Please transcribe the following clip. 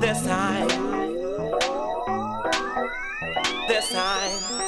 This time. This time.